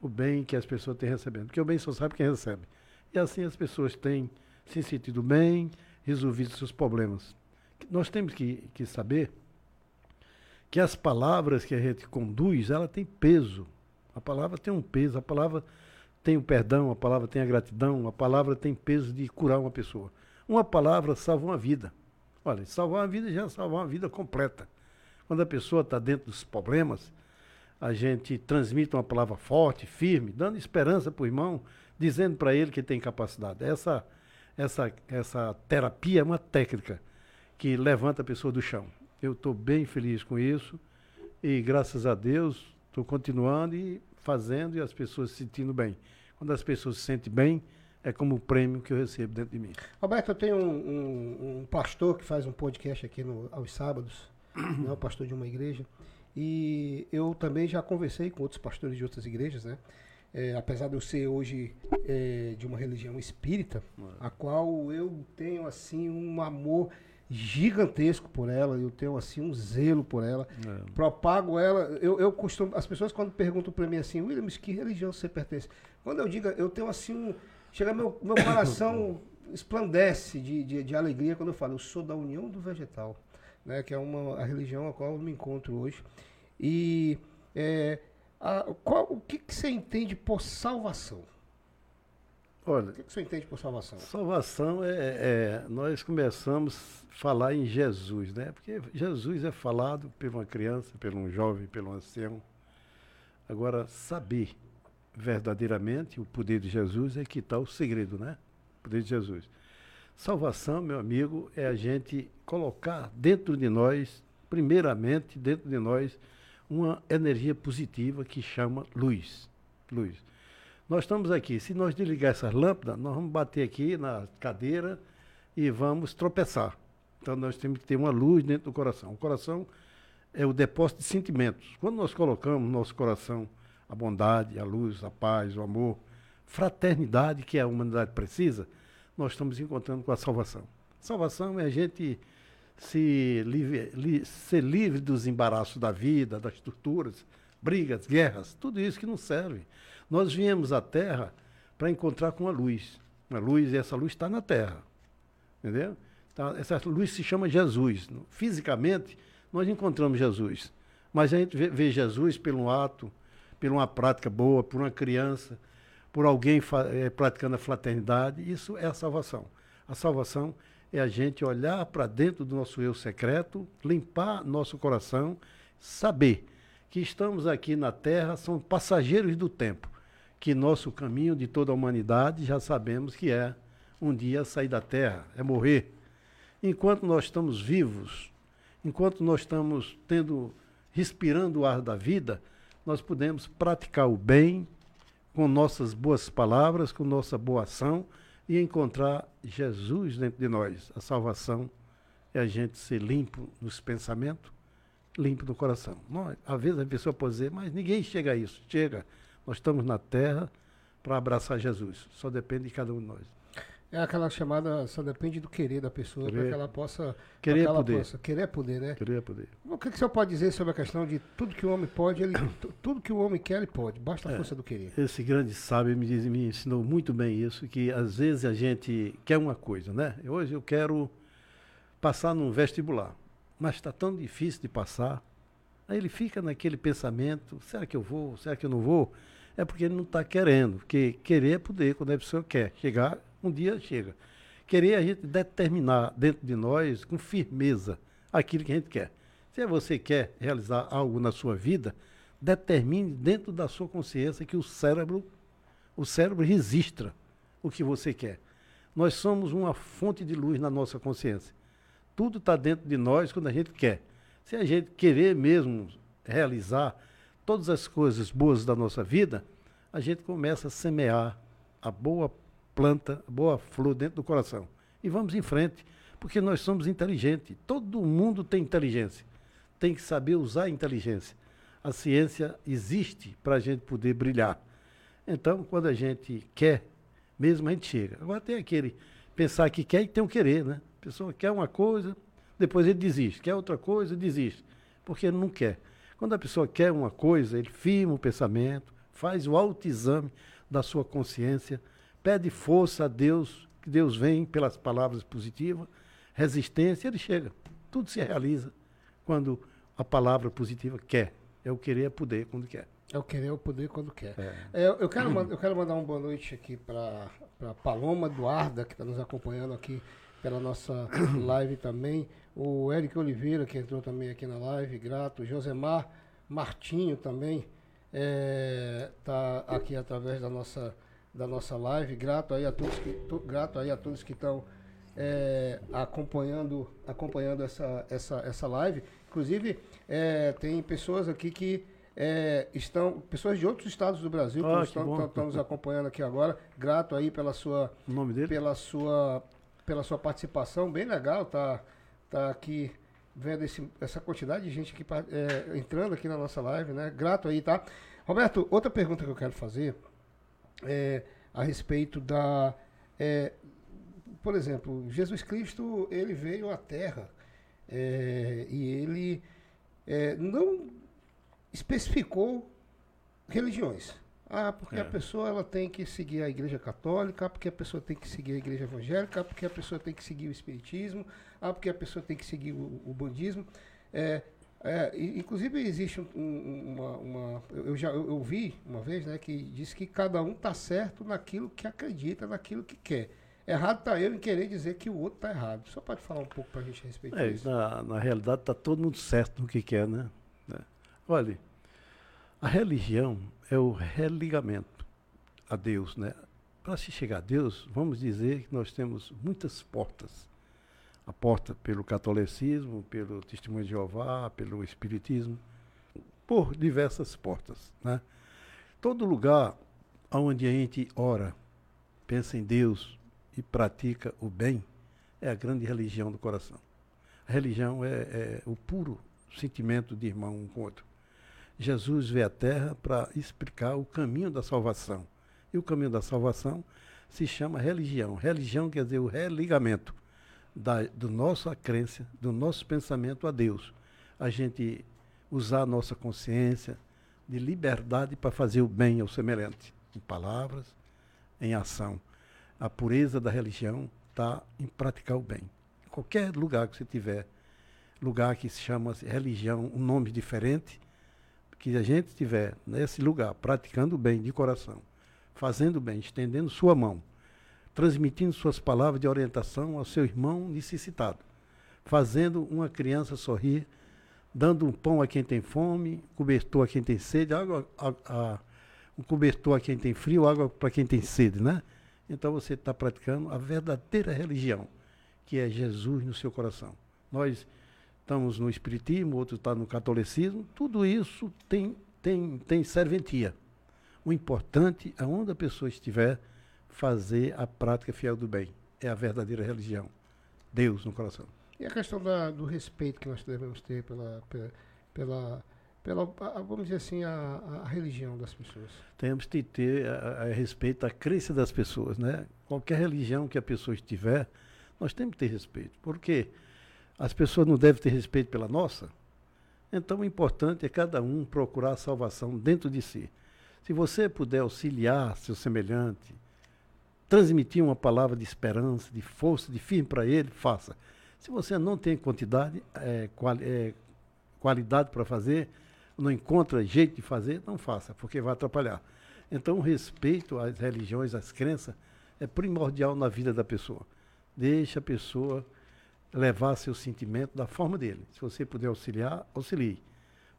o bem que as pessoas têm recebendo. Porque o bem só sabe quem recebe. E assim as pessoas têm se sentido bem, resolvido seus problemas nós temos que, que saber que as palavras que a gente conduz, ela tem peso. A palavra tem um peso, a palavra tem o perdão, a palavra tem a gratidão, a palavra tem peso de curar uma pessoa. Uma palavra salva uma vida. Olha, salvar uma vida já é salvar uma vida completa. Quando a pessoa está dentro dos problemas, a gente transmite uma palavra forte, firme, dando esperança para o irmão, dizendo para ele que tem capacidade. Essa, essa, essa terapia é uma técnica que levanta a pessoa do chão. Eu estou bem feliz com isso e graças a Deus estou continuando e fazendo e as pessoas se sentindo bem. Quando as pessoas se sentem bem, é como o prêmio que eu recebo dentro de mim. Roberto, eu tenho um, um, um pastor que faz um podcast aqui no, aos sábados, né, o pastor de uma igreja, e eu também já conversei com outros pastores de outras igrejas, né? É, apesar de eu ser hoje é, de uma religião espírita, a qual eu tenho assim um amor gigantesco por ela, eu tenho assim um zelo por ela, é. propago ela, eu, eu costumo, as pessoas quando perguntam para mim assim, Williams, que religião você pertence? Quando eu digo, eu tenho assim um, chega meu, meu coração esplandece de, de, de, alegria quando eu falo, eu sou da União do Vegetal, né, que é uma a religião a qual eu me encontro hoje, e é, a, qual, o que, que você entende por salvação? Olha, o que, senhor entende por salvação? Salvação é, é, Nós começamos a falar em Jesus, né? Porque Jesus é falado por uma criança, por um jovem, pelo um ancião. Agora, saber verdadeiramente o poder de Jesus é que está o segredo, né? O poder de Jesus. Salvação, meu amigo, é a gente colocar dentro de nós, primeiramente dentro de nós, uma energia positiva que chama luz. Luz. Nós estamos aqui, se nós desligar essas lâmpadas, nós vamos bater aqui na cadeira e vamos tropeçar. Então nós temos que ter uma luz dentro do coração. O coração é o depósito de sentimentos. Quando nós colocamos no nosso coração a bondade, a luz, a paz, o amor, fraternidade que a humanidade precisa, nós estamos encontrando com a salvação. Salvação é a gente se livre, li, ser livre dos embaraços da vida, das torturas, brigas, guerras, tudo isso que não serve. Nós viemos à Terra para encontrar com a luz. A luz, e essa luz está na Terra. Entendeu? Tá, essa luz se chama Jesus. Fisicamente, nós encontramos Jesus. Mas a gente vê, vê Jesus pelo ato, por uma prática boa, por uma criança, por alguém é, praticando a fraternidade. Isso é a salvação. A salvação é a gente olhar para dentro do nosso eu secreto, limpar nosso coração, saber que estamos aqui na Terra, são passageiros do tempo que nosso caminho de toda a humanidade já sabemos que é um dia sair da terra, é morrer. Enquanto nós estamos vivos, enquanto nós estamos tendo respirando o ar da vida, nós podemos praticar o bem com nossas boas palavras, com nossa boa ação e encontrar Jesus dentro de nós. A salvação é a gente ser limpo nos pensamentos, limpo no coração. Às vezes a pessoa pode dizer, mas ninguém chega a isso. Chega. Nós estamos na terra para abraçar Jesus. Só depende de cada um de nós. É aquela chamada, só depende do querer da pessoa, para que ela possa. Querer é poder. Possa, querer poder, né? Querer é poder. O que, que o senhor pode dizer sobre a questão de tudo que o homem pode, ele, tudo que o homem quer, ele pode, basta a é, força do querer. Esse grande sábio me, diz, me ensinou muito bem isso, que às vezes a gente quer uma coisa, né? Hoje eu quero passar num vestibular, mas está tão difícil de passar. Aí ele fica naquele pensamento: será que eu vou? Será que eu não vou? É porque ele não está querendo. Porque querer é poder, quando a pessoa quer chegar, um dia chega. Querer é a gente determinar dentro de nós, com firmeza, aquilo que a gente quer. Se você quer realizar algo na sua vida, determine dentro da sua consciência que o cérebro, o cérebro registra o que você quer. Nós somos uma fonte de luz na nossa consciência. Tudo está dentro de nós quando a gente quer. Se a gente querer mesmo realizar todas as coisas boas da nossa vida, a gente começa a semear a boa planta, a boa flor dentro do coração. E vamos em frente, porque nós somos inteligentes. Todo mundo tem inteligência. Tem que saber usar a inteligência. A ciência existe para a gente poder brilhar. Então, quando a gente quer, mesmo a gente chega. Agora tem aquele pensar que quer e tem o um querer, né? A pessoa quer uma coisa, depois ele desiste. Quer outra coisa, desiste. Porque ele não quer. Quando a pessoa quer uma coisa, ele firma o pensamento, faz o autoexame da sua consciência, pede força a Deus, que Deus vem pelas palavras positivas, resistência, ele chega. Tudo se realiza quando a palavra positiva quer. É o querer é poder quando quer. É o querer é o poder quando quer. É. É, eu, quero, eu quero mandar uma boa noite aqui para Paloma Eduarda, que está nos acompanhando aqui pela nossa live também. O Eric Oliveira, que entrou também aqui na live, grato. Josemar Martinho também está é, aqui através da nossa, da nossa live. Grato aí a todos que, to, grato aí a todos que estão é, acompanhando, acompanhando essa, essa, essa live. Inclusive, é, tem pessoas aqui que é, estão pessoas de outros estados do Brasil ah, que, estão, estão, nos acompanhando aqui agora. Grato aí pela sua, pela sua pela sua participação, bem legal, tá, tá aqui vendo esse, essa quantidade de gente aqui é, entrando aqui na nossa live, né? Grato aí, tá? Roberto, outra pergunta que eu quero fazer é a respeito da. É, por exemplo, Jesus Cristo, ele veio à Terra é, e ele é, não especificou religiões. Ah, porque é. a pessoa ela tem que seguir a igreja católica, porque a pessoa tem que seguir a igreja evangélica, porque a pessoa tem que seguir o espiritismo, ah, porque a pessoa tem que seguir o, o budismo. É, É, inclusive existe um, uma, uma, eu já eu, eu, vi uma vez, né, que diz que cada um tá certo naquilo que acredita, naquilo que quer. Errado tá eu em querer dizer que o outro tá errado. Só pode falar um pouco para a gente a respeito é, disso. Na, na realidade tá todo mundo certo no que quer, né? É. Olha, a religião é o religamento a Deus, né? Para se chegar a Deus, vamos dizer que nós temos muitas portas a porta pelo catolicismo, pelo testemunho de Jeová, pelo espiritismo, por diversas portas. Né? Todo lugar onde a gente ora, pensa em Deus e pratica o bem, é a grande religião do coração. A religião é, é o puro sentimento de irmão um com o outro. Jesus veio à Terra para explicar o caminho da salvação. E o caminho da salvação se chama religião. Religião quer dizer o religamento da do nossa crença, do nosso pensamento a Deus. A gente usar a nossa consciência de liberdade para fazer o bem ao semelhante, em palavras, em ação. A pureza da religião está em praticar o bem. Em qualquer lugar que você tiver, lugar que se chama religião, um nome diferente, que a gente estiver nesse lugar praticando o bem de coração, fazendo o bem, estendendo sua mão, transmitindo suas palavras de orientação ao seu irmão necessitado, fazendo uma criança sorrir, dando um pão a quem tem fome, cobertor a quem tem sede, água, a, a, um cobertor a quem tem frio, água para quem tem sede, né? Então você está praticando a verdadeira religião, que é Jesus no seu coração. Nós estamos no Espiritismo, outro está no catolicismo, tudo isso tem, tem, tem serventia. O importante, aonde a pessoa estiver, fazer a prática fiel do bem. É a verdadeira religião. Deus no coração. E a questão da, do respeito que nós devemos ter pela, pela, pela, vamos dizer assim, a, a, religião das pessoas? Temos que ter a, a, respeito à crença das pessoas, né? Qualquer religião que a pessoa estiver, nós temos que ter respeito. Porque as pessoas não devem ter respeito pela nossa. Então o importante é cada um procurar a salvação dentro de si. Se você puder auxiliar seu semelhante, transmitir uma palavra de esperança, de força, de firme para ele, faça. Se você não tem quantidade, é, quali, é, qualidade para fazer, não encontra jeito de fazer, não faça, porque vai atrapalhar. Então, o respeito às religiões, às crenças, é primordial na vida da pessoa. Deixa a pessoa levar seu sentimento da forma dele. Se você puder auxiliar, auxilie.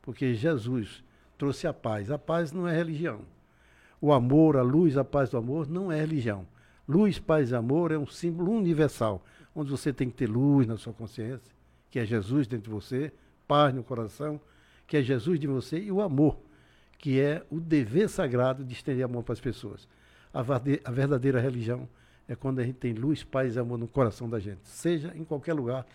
Porque Jesus trouxe a paz. A paz não é religião. O amor, a luz, a paz do amor não é religião. Luz, paz e amor é um símbolo universal, onde você tem que ter luz na sua consciência, que é Jesus dentro de você, paz no coração, que é Jesus de você, e o amor, que é o dever sagrado de estender amor para as pessoas. A, a verdadeira religião é quando a gente tem luz, paz e amor no coração da gente, seja em qualquer lugar,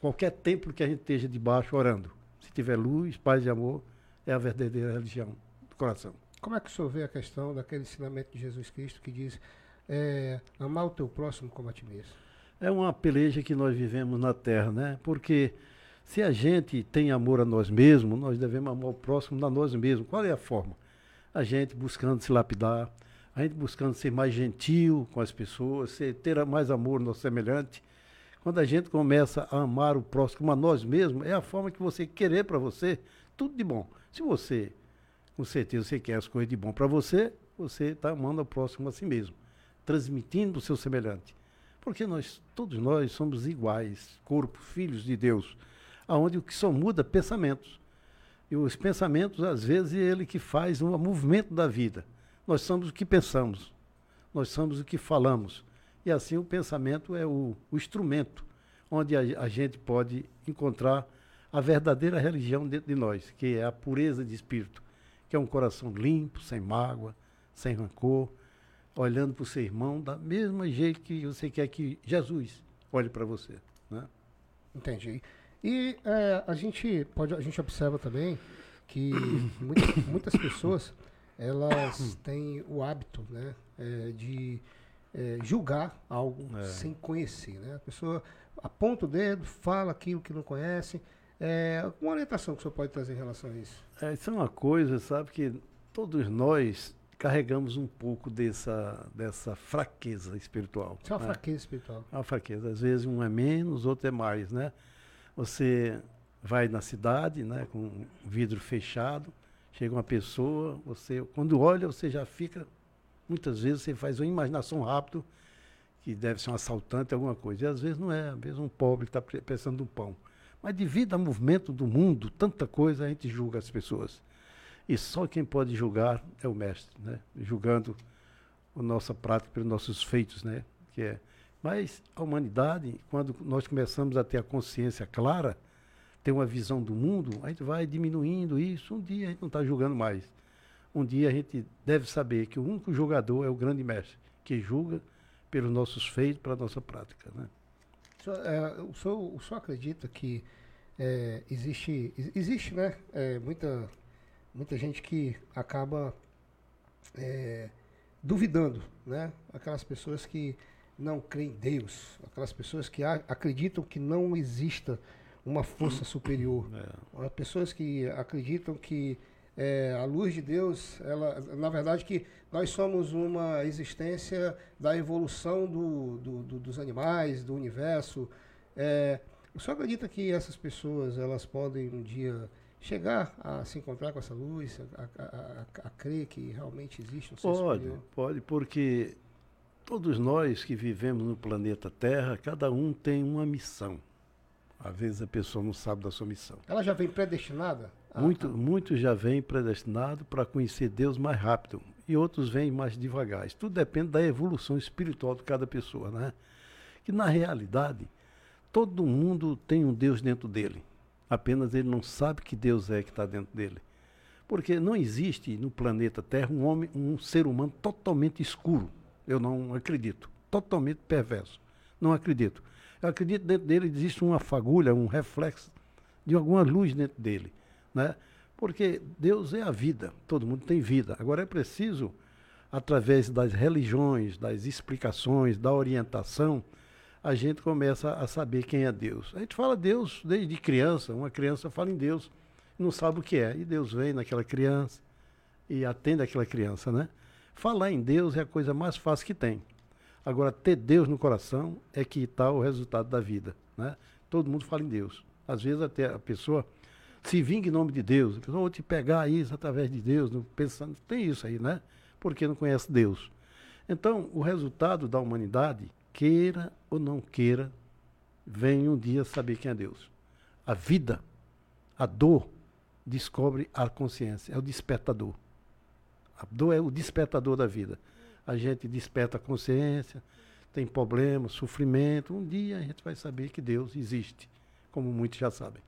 qualquer templo que a gente esteja debaixo orando. Se tiver luz, paz e amor, é a verdadeira religião do coração. Como é que o senhor vê a questão daquele ensinamento de Jesus Cristo que diz é, amar o teu próximo como a ti mesmo. É uma peleja que nós vivemos na Terra, né? Porque se a gente tem amor a nós mesmos, nós devemos amar o próximo a nós mesmos. Qual é a forma? A gente buscando se lapidar, a gente buscando ser mais gentil com as pessoas, ser, ter mais amor no semelhante. Quando a gente começa a amar o próximo a nós mesmos, é a forma que você querer para você tudo de bom. Se você, com certeza, você quer as coisas de bom para você, você está amando o próximo a si mesmo transmitindo o seu semelhante. Porque nós, todos nós, somos iguais, corpo, filhos de Deus, aonde o que só muda é pensamentos. E os pensamentos, às vezes, é ele que faz um movimento da vida. Nós somos o que pensamos, nós somos o que falamos. E assim o pensamento é o, o instrumento onde a, a gente pode encontrar a verdadeira religião dentro de nós, que é a pureza de espírito, que é um coração limpo, sem mágoa, sem rancor, olhando para o seu irmão da mesma jeito que você quer que Jesus olhe para você. Né? Entendi. E é, a gente pode, a gente observa também que muitas, muitas pessoas elas têm o hábito, né, é, de é, julgar algo é. sem conhecer, né? A pessoa aponta o dedo, fala aquilo que não conhece. É, uma orientação que o senhor pode trazer em relação a isso? É, isso é uma coisa, sabe, que todos nós carregamos um pouco dessa, dessa fraqueza espiritual. Isso é uma né? fraqueza espiritual. É uma fraqueza. Às vezes um é menos, outro é mais, né? Você vai na cidade, né, com vidro fechado, chega uma pessoa, você quando olha, você já fica muitas vezes você faz uma imaginação rápido que deve ser um assaltante, alguma coisa. E às vezes não é, às vezes um pobre está precisando de um pão. Mas devido ao movimento do mundo, tanta coisa, a gente julga as pessoas. E só quem pode julgar é o mestre, né? Julgando a nossa prática pelos nossos feitos, né? Que é. Mas a humanidade, quando nós começamos a ter a consciência clara, ter uma visão do mundo, a gente vai diminuindo isso. Um dia a gente não está julgando mais. Um dia a gente deve saber que o único julgador é o grande mestre, que julga pelos nossos feitos, pela nossa prática. Né? O, senhor, é, o, senhor, o senhor acredita que é, existe, existe né, é, muita, muita gente que acaba é, duvidando, né? aquelas pessoas que não creem em Deus, aquelas pessoas que acreditam que não exista uma força superior. É. Pessoas que acreditam que é, a luz de Deus, ela, na verdade, que nós somos uma existência da evolução do, do, do, dos animais, do universo. É, o senhor acredita que essas pessoas elas podem um dia chegar a se encontrar com essa luz, a, a, a, a crer que realmente existe um ser Pode, superior? pode, porque todos nós que vivemos no planeta Terra, cada um tem uma missão. Às vezes a pessoa não sabe da sua missão. Ela já vem predestinada? Muito, muito já vem predestinado para conhecer Deus mais rápido e outros vêm mais devagar. Isso tudo depende da evolução espiritual de cada pessoa, né? Que na realidade todo mundo tem um Deus dentro dele. Apenas ele não sabe que Deus é que está dentro dele. Porque não existe no planeta Terra um homem, um ser humano totalmente escuro. Eu não acredito. Totalmente perverso. Não acredito. Eu acredito que dentro dele existe uma fagulha, um reflexo de alguma luz dentro dele. Né? Porque Deus é a vida, todo mundo tem vida. Agora é preciso, através das religiões, das explicações, da orientação, a gente começa a saber quem é Deus. A gente fala Deus desde criança, uma criança fala em Deus, não sabe o que é. E Deus vem naquela criança e atende aquela criança, né? Falar em Deus é a coisa mais fácil que tem. Agora, ter Deus no coração é que está o resultado da vida. Né? Todo mundo fala em Deus. Às vezes até a pessoa se vinga em nome de Deus. A pessoa vai te pegar isso através de Deus, pensando, tem isso aí, né? Porque não conhece Deus. Então, o resultado da humanidade, queira ou não queira, vem um dia saber quem é Deus. A vida, a dor, descobre a consciência, é o despertador. A dor é o despertador da vida a gente desperta a consciência, tem problemas, sofrimento. Um dia a gente vai saber que Deus existe, como muitos já sabem.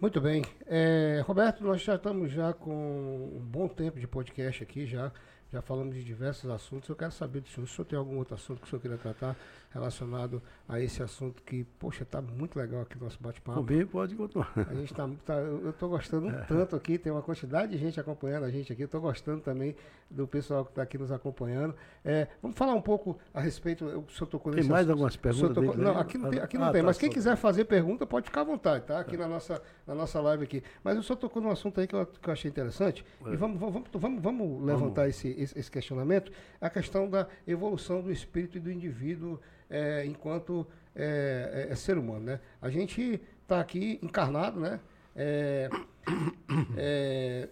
Muito bem. É, Roberto, nós já estamos já com um bom tempo de podcast aqui já. Já falamos de diversos assuntos. Eu quero saber do senhor, se o senhor tem algum outro assunto que o senhor queira tratar relacionado a esse assunto que, poxa, está muito legal aqui o nosso bate-papo. Bem, pode continuar. A gente tá, tá eu estou gostando um é. tanto aqui, tem uma quantidade de gente acompanhando a gente aqui. Estou gostando também do pessoal que está aqui nos acompanhando. É, vamos falar um pouco a respeito. O senhor tocou Tem mais assunto. algumas perguntas? Tocou, não, aqui não tem, aqui não ah, tem tá, mas quem quiser fazer pergunta pode ficar à vontade, tá? Aqui tá. na, nossa, na nossa live aqui. Mas o senhor tocou num assunto aí que eu, que eu achei interessante. É. E vamos, vamos, vamos, vamos levantar vamos. Esse, esse, questionamento. A questão da evolução do espírito e do indivíduo é, enquanto é, é, é, ser humano, né? A gente está aqui encarnado, né? É,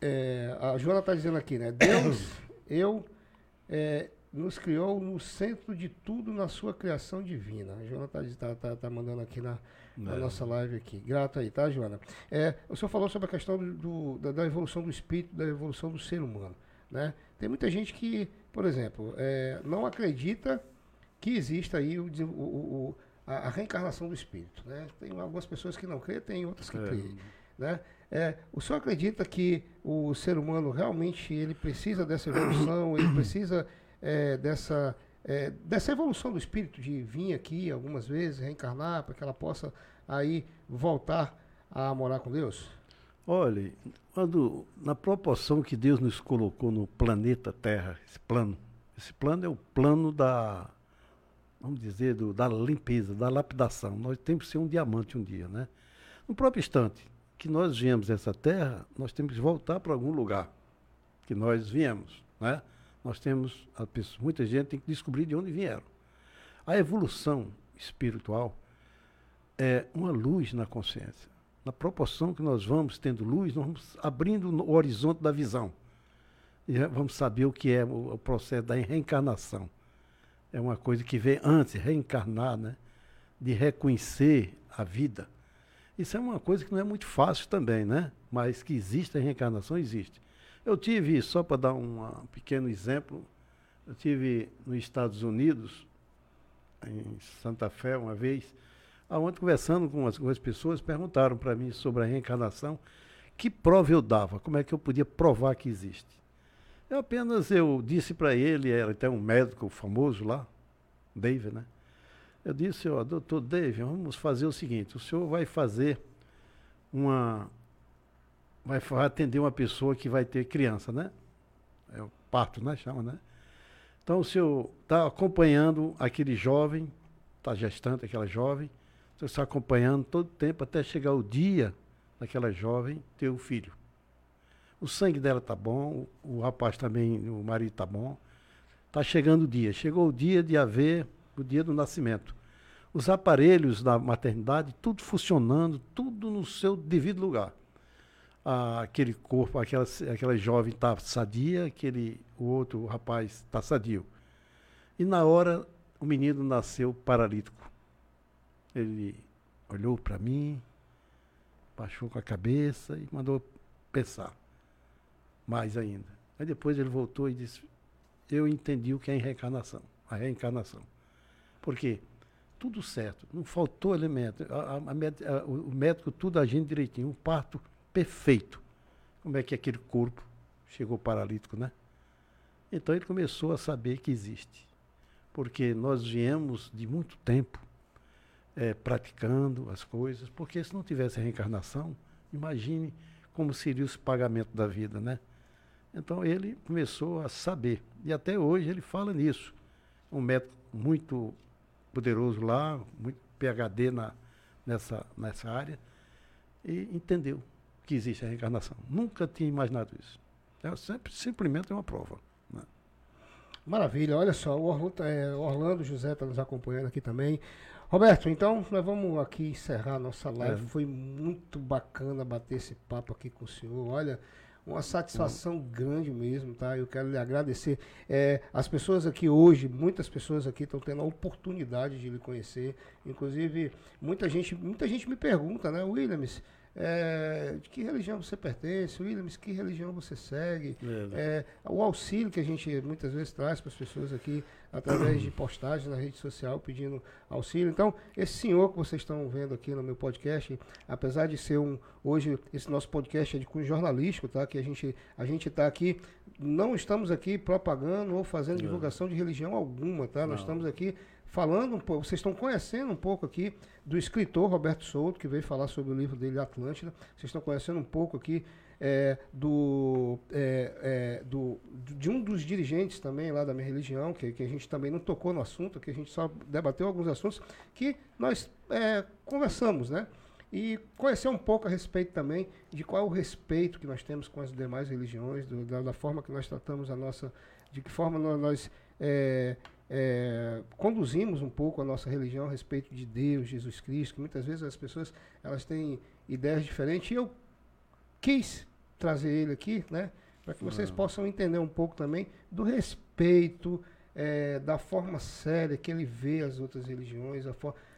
é, a Joana está dizendo aqui, né? Deus, eu, nos criou no centro de tudo na sua criação divina. A Joana está tá, tá, tá mandando aqui na, na nossa live aqui. Grato aí, tá, Joana? É, o senhor falou sobre a questão do, do, da, da, evolução do espírito, da evolução do ser humano. Né? Tem muita gente que, por exemplo, é, não acredita que exista aí o, o, o a, reencarnação do espírito. Né? Tem algumas pessoas que não creem, tem outras que é. creem. Né? É, o senhor acredita que o ser humano realmente ele precisa dessa evolução, ele precisa é, dessa, é, dessa evolução do espírito, de vir aqui algumas vezes, reencarnar, para que ela possa aí voltar a morar com Deus? Olha, quando, na proporção que Deus nos colocou no planeta Terra, esse plano, esse plano é o plano da vamos dizer, do, da limpeza, da lapidação. Nós temos que ser um diamante um dia, né? No próprio instante que nós viemos essa terra, nós temos que voltar para algum lugar que nós viemos, né? Nós temos, pessoa, muita gente tem que descobrir de onde vieram. A evolução espiritual é uma luz na consciência. Na proporção que nós vamos tendo luz, nós vamos abrindo o horizonte da visão. E vamos saber o que é o, o processo da reencarnação. É uma coisa que vem antes, reencarnar, né? de reconhecer a vida. Isso é uma coisa que não é muito fácil também, né? Mas que existe a reencarnação, existe. Eu tive, só para dar um pequeno exemplo, eu tive nos Estados Unidos, em Santa Fé, uma vez, aonde conversando com as, com as pessoas, perguntaram para mim sobre a reencarnação, que prova eu dava, como é que eu podia provar que existe. Eu apenas eu disse para ele, era até um médico famoso lá, David, né? Eu disse, ó, doutor David, vamos fazer o seguinte, o senhor vai fazer uma. Vai atender uma pessoa que vai ter criança, né? É o parto, né? Chama, né? Então o senhor está acompanhando aquele jovem, está gestante aquela jovem, você está acompanhando todo o tempo até chegar o dia daquela jovem ter o filho. O sangue dela está bom, o, o rapaz também, o marido está bom. Está chegando o dia. Chegou o dia de haver o dia do nascimento. Os aparelhos da maternidade, tudo funcionando, tudo no seu devido lugar. Ah, aquele corpo, aquela, aquela jovem está sadia, aquele, o outro o rapaz está sadio. E na hora o menino nasceu paralítico. Ele olhou para mim, baixou com a cabeça e mandou pensar mais ainda. Aí depois ele voltou e disse: Eu entendi o que é a reencarnação. A reencarnação. Porque tudo certo, não faltou elemento. A, a, a, o médico tudo agindo direitinho, um parto perfeito. Como é que aquele corpo chegou paralítico, né? Então ele começou a saber que existe. Porque nós viemos de muito tempo é, praticando as coisas, porque se não tivesse reencarnação, imagine como seria o pagamento da vida, né? Então ele começou a saber. E até hoje ele fala nisso. Um médico muito poderoso lá, muito PhD na, nessa, nessa área, e entendeu que existe a reencarnação. Nunca tinha imaginado isso. É sempre, simplesmente é uma prova. Né? Maravilha, olha só, o Orlando, é, Orlando José está nos acompanhando aqui também. Roberto, então nós vamos aqui encerrar a nossa live. É. Foi muito bacana bater esse papo aqui com o senhor. Olha, uma satisfação uhum. grande mesmo, tá? Eu quero lhe agradecer. É, as pessoas aqui hoje, muitas pessoas aqui estão tendo a oportunidade de lhe conhecer. Inclusive, muita gente, muita gente me pergunta, né, Williams? É, de que religião você pertence, Williams, que religião você segue, é, o auxílio que a gente muitas vezes traz para as pessoas aqui através de postagens na rede social pedindo auxílio. Então, esse senhor que vocês estão vendo aqui no meu podcast, apesar de ser um hoje esse nosso podcast é de cunho jornalístico, tá? Que a gente a gente está aqui não estamos aqui propagando ou fazendo divulgação de religião alguma, tá? Não. Nós estamos aqui falando um pouco, vocês estão conhecendo um pouco aqui do escritor Roberto Souto, que veio falar sobre o livro dele, Atlântida. Vocês estão conhecendo um pouco aqui é, do, é, é, do, de um dos dirigentes também lá da minha religião, que, que a gente também não tocou no assunto, que a gente só debateu alguns assuntos que nós é, conversamos, né? E conhecer um pouco a respeito também de qual é o respeito que nós temos com as demais religiões, do, da, da, forma que nós tratamos a nossa. de que forma nós é, é, conduzimos um pouco a nossa religião a respeito de Deus, Jesus Cristo, que muitas vezes as pessoas elas têm ideias diferentes. E eu quis trazer ele aqui, né, para que vocês possam entender um pouco também do respeito, é, da forma séria que ele vê as outras religiões,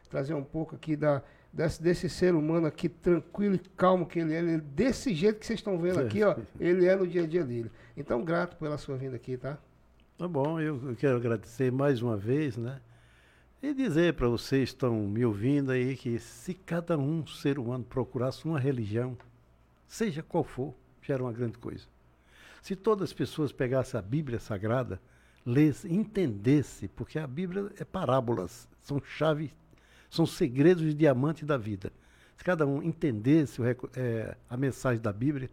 trazer um pouco aqui da, desse, desse ser humano aqui tranquilo e calmo que ele é, ele, desse jeito que vocês estão vendo aqui, ó, ele é no dia a dia dele. Então, grato pela sua vinda aqui, tá? Tá bom, eu quero agradecer mais uma vez, né? E dizer para vocês que estão me ouvindo aí que se cada um ser humano procurasse uma religião, seja qual for, já era uma grande coisa. Se todas as pessoas pegassem a Bíblia Sagrada, lessem, entendessem, porque a Bíblia é parábolas, são chaves, são segredos de diamante da vida. Se cada um entendesse o, é, a mensagem da Bíblia,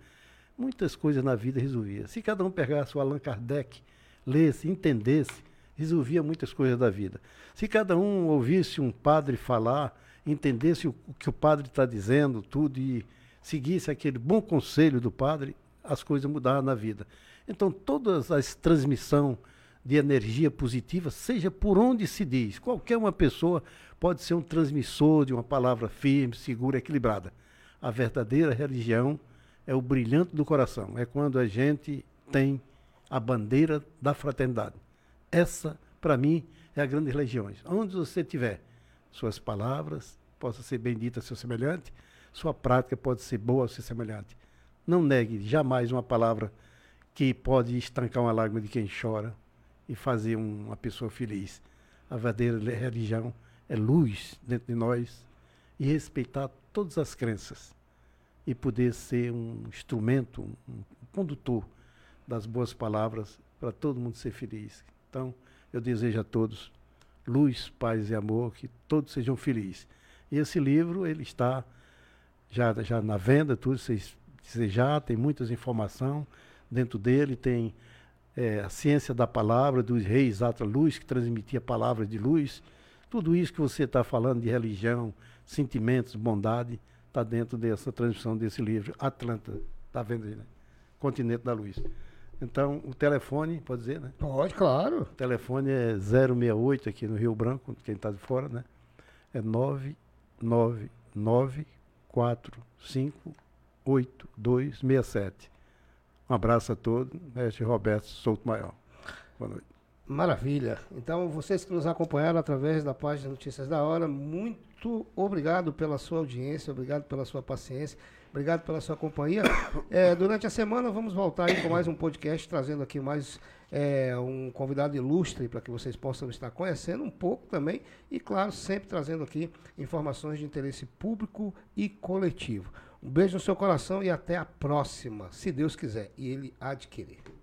muitas coisas na vida resolvia. Se cada um pegasse o Allan Kardec, lesse, entendesse, resolvia muitas coisas da vida. Se cada um ouvisse um padre falar, entendesse o, o que o padre está dizendo, tudo, e seguisse aquele bom conselho do padre, as coisas mudaram na vida. Então, todas as transmissão de energia positiva, seja por onde se diz. Qualquer uma pessoa pode ser um transmissor de uma palavra firme, segura, equilibrada. A verdadeira religião é o brilhante do coração, é quando a gente tem a bandeira da fraternidade. Essa, para mim, é a grande religião. Onde você tiver, suas palavras possam ser benditas seu semelhante, sua prática pode ser boa ao seu semelhante. Não negue jamais uma palavra que pode estancar uma lágrima de quem chora e fazer uma pessoa feliz. A verdadeira religião é luz dentro de nós e respeitar todas as crenças e poder ser um instrumento, um condutor das boas palavras para todo mundo ser feliz. Então, eu desejo a todos luz, paz e amor, que todos sejam felizes. E esse livro, ele está já, já na venda, tudo, vocês desejar, tem muitas informações dentro dele, tem é, a ciência da palavra, dos reis Atra Luz, que transmitia palavras de luz. Tudo isso que você está falando de religião, sentimentos, bondade, está dentro dessa transmissão desse livro, Atlanta, está vendo aí, né? Continente da Luz. Então, o telefone, pode dizer, né? Pode, claro. O telefone é 068 aqui no Rio Branco, quem está de fora, né? É 999458267. Um abraço a todos. Mestre Roberto Souto Maior. Boa noite. Maravilha. Então, vocês que nos acompanharam através da página Notícias da Hora, muito obrigado pela sua audiência, obrigado pela sua paciência. Obrigado pela sua companhia. É, durante a semana vamos voltar aí com mais um podcast, trazendo aqui mais é, um convidado ilustre para que vocês possam estar conhecendo um pouco também. E, claro, sempre trazendo aqui informações de interesse público e coletivo. Um beijo no seu coração e até a próxima, se Deus quiser. E ele adquirir.